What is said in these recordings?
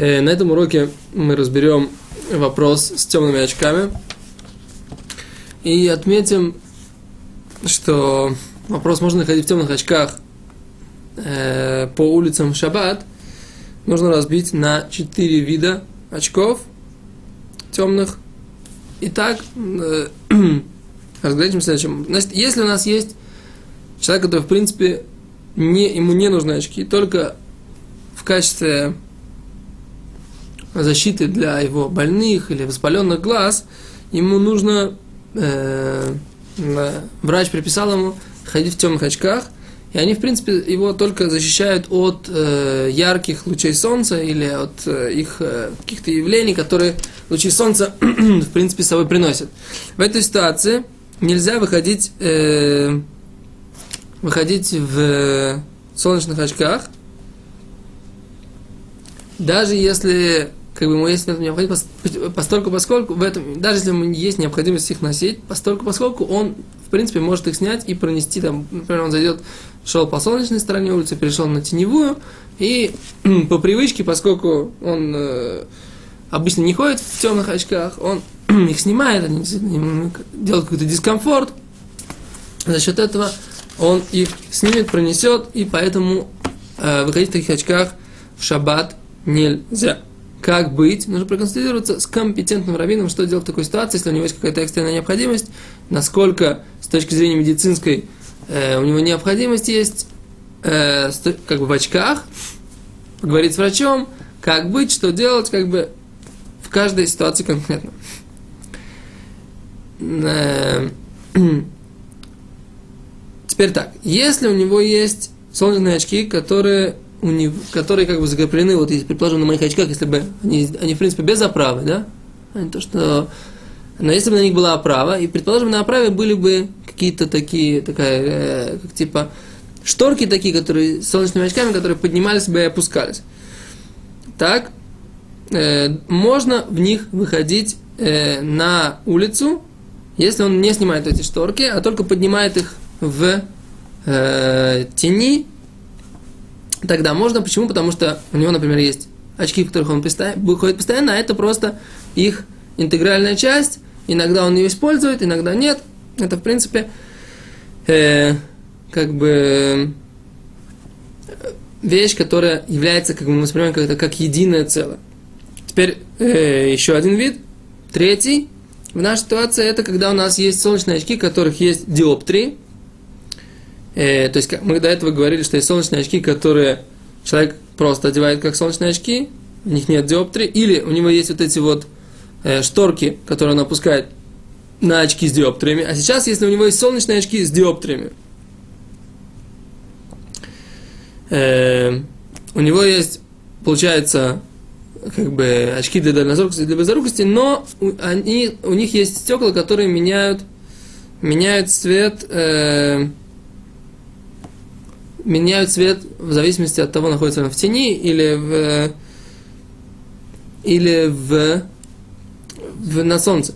Э, на этом уроке мы разберем вопрос с темными очками. И отметим, что вопрос, можно ходить в темных очках э, по улицам в шаббат, нужно разбить на четыре вида очков темных. Итак, э, разглядим следующим. Значит, если у нас есть человек, который, в принципе, не, ему не нужны очки, только в качестве защиты для его больных или воспаленных глаз, ему нужно, э, врач приписал ему ходить в темных очках, и они, в принципе, его только защищают от э, ярких лучей солнца или от э, их э, каких-то явлений, которые лучи солнца, в принципе, с собой приносят. В этой ситуации нельзя выходить, э, выходить в солнечных очках, даже если как бы ему есть необходимость, постольку поскольку в этом, даже если ему есть необходимость их носить, постольку поскольку он, в принципе, может их снять и пронести там, например, он зайдет, шел по солнечной стороне улицы, перешел на теневую, и по привычке, поскольку он э, обычно не ходит в темных очках, он их снимает, они делают какой-то дискомфорт, за счет этого он их снимет, пронесет, и поэтому э, выходить в таких очках в шаббат нельзя как быть, нужно проконсультироваться с компетентным раввином, что делать в такой ситуации, если у него есть какая-то экстренная необходимость, насколько с точки зрения медицинской э, у него необходимость есть, э, как бы в очках, поговорить с врачом, как быть, что делать, как бы в каждой ситуации конкретно. Э, теперь так, если у него есть солнечные очки, которые у него, которые как бы закреплены, вот если, предположим, на моих очках, если бы они, они в принципе, без оправы, да, а то, что... Но если бы на них была оправа, и, предположим, на оправе были бы какие-то такие, такая, э, как типа, шторки такие, которые, с солнечными очками, которые поднимались бы и опускались. Так, э, можно в них выходить э, на улицу, если он не снимает эти шторки, а только поднимает их в э, тени тогда можно. Почему? Потому что у него, например, есть очки, в которых он ходит постоянно, а это просто их интегральная часть. Иногда он ее использует, иногда нет. Это, в принципе, э, как бы вещь, которая является, как мы воспринимаем, как, как единое целое. Теперь э, еще один вид, третий. В нашей ситуации это когда у нас есть солнечные очки, в которых есть диоптрии, Э, то есть мы до этого говорили, что есть солнечные очки, которые человек просто одевает как солнечные очки, у них нет диоптрии, или у него есть вот эти вот э, шторки, которые он опускает на очки с диоптриями. А сейчас, если у него есть солнечные очки с диоптриями, э, у него есть, получается, как бы очки для дальнозоркости, для близорукости, но у, они, у них есть стекла, которые меняют, меняют цвет э, меняют цвет в зависимости от того, находится он в тени или в или в, в на солнце.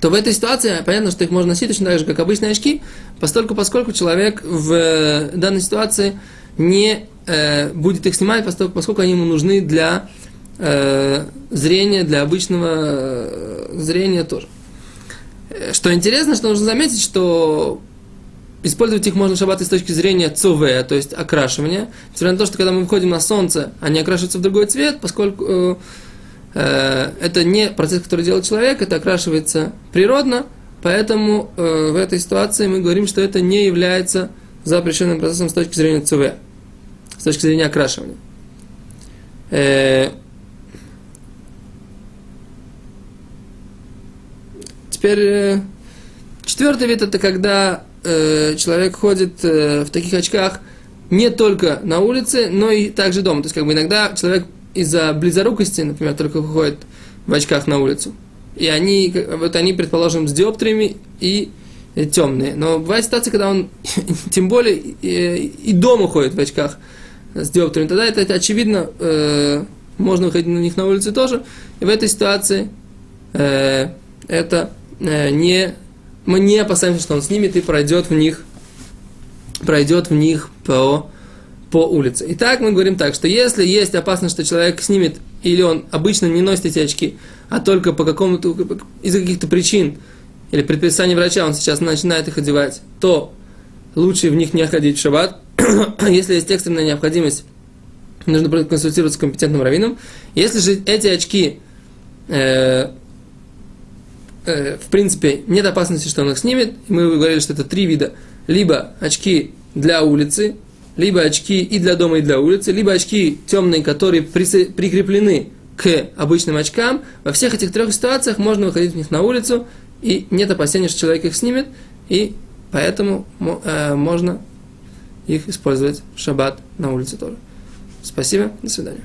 То в этой ситуации понятно, что их можно носить точно так же, как обычные очки, поскольку, поскольку человек в данной ситуации не э, будет их снимать, поскольку, поскольку они ему нужны для э, зрения, для обычного э, зрения тоже. Что интересно, что нужно заметить, что Использовать их можно в шаббат с точки зрения цуве, то есть окрашивания. Несмотря на то, что когда мы выходим на солнце, они окрашиваются в другой цвет, поскольку э, э, это не процесс, который делает человек, это окрашивается природно, поэтому э, в этой ситуации мы говорим, что это не является запрещенным процессом с точки зрения цуве, с точки зрения окрашивания. Э, теперь э, четвертый вид это когда э, человек ходит э, в таких очках не только на улице, но и также дома. То есть, как бы иногда человек из-за близорукости, например, только выходит в очках на улицу. И они, вот они, предположим, с диоптриями и темные. Но бывает ситуация, когда он, тем более, и, дома ходит в очках с диоптриями. Тогда это, это очевидно, э, можно выходить на них на улице тоже. И в этой ситуации э, это э, не мы не опасаемся, что он снимет и пройдет в них, пройдет в них по, по улице. Итак, мы говорим так, что если есть опасность, что человек снимет, или он обычно не носит эти очки, а только по какому-то, из-за каких-то причин, или предписания врача, он сейчас начинает их одевать, то лучше в них не ходить в шаббат. если есть экстренная необходимость, нужно консультироваться с компетентным раввином. Если же эти очки, э, э, в принципе, нет опасности, что он их снимет, мы говорили, что это три вида. Либо очки для улицы, либо очки и для дома, и для улицы, либо очки темные, которые прикреплены к обычным очкам. Во всех этих трех ситуациях можно выходить в них на улицу, и нет опасения, что человек их снимет, и поэтому э, можно их использовать в шаббат на улице тоже. Спасибо, до свидания.